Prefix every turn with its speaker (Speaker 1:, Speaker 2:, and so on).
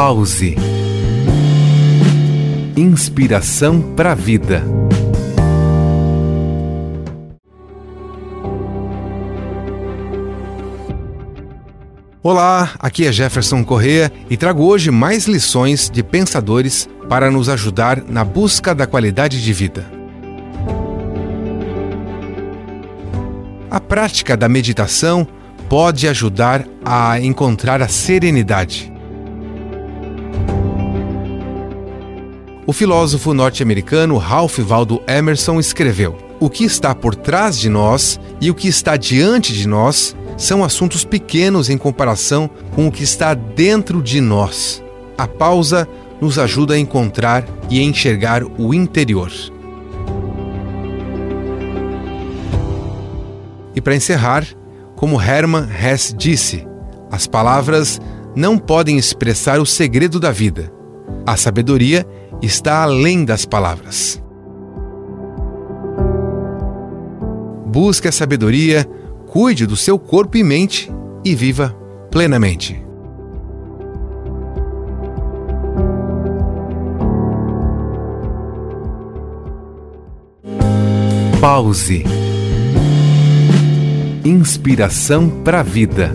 Speaker 1: Pause. Inspiração para a vida. Olá, aqui é Jefferson Correa e trago hoje mais lições de pensadores para nos ajudar na busca da qualidade de vida. A prática da meditação pode ajudar a encontrar a serenidade. O filósofo norte-americano Ralph Waldo Emerson escreveu: O que está por trás de nós e o que está diante de nós são assuntos pequenos em comparação com o que está dentro de nós. A pausa nos ajuda a encontrar e enxergar o interior. E para encerrar, como Hermann Hesse disse, as palavras não podem expressar o segredo da vida. A sabedoria está além das palavras. Busque a sabedoria cuide do seu corpo e mente e viva plenamente. Pause. Inspiração para a vida.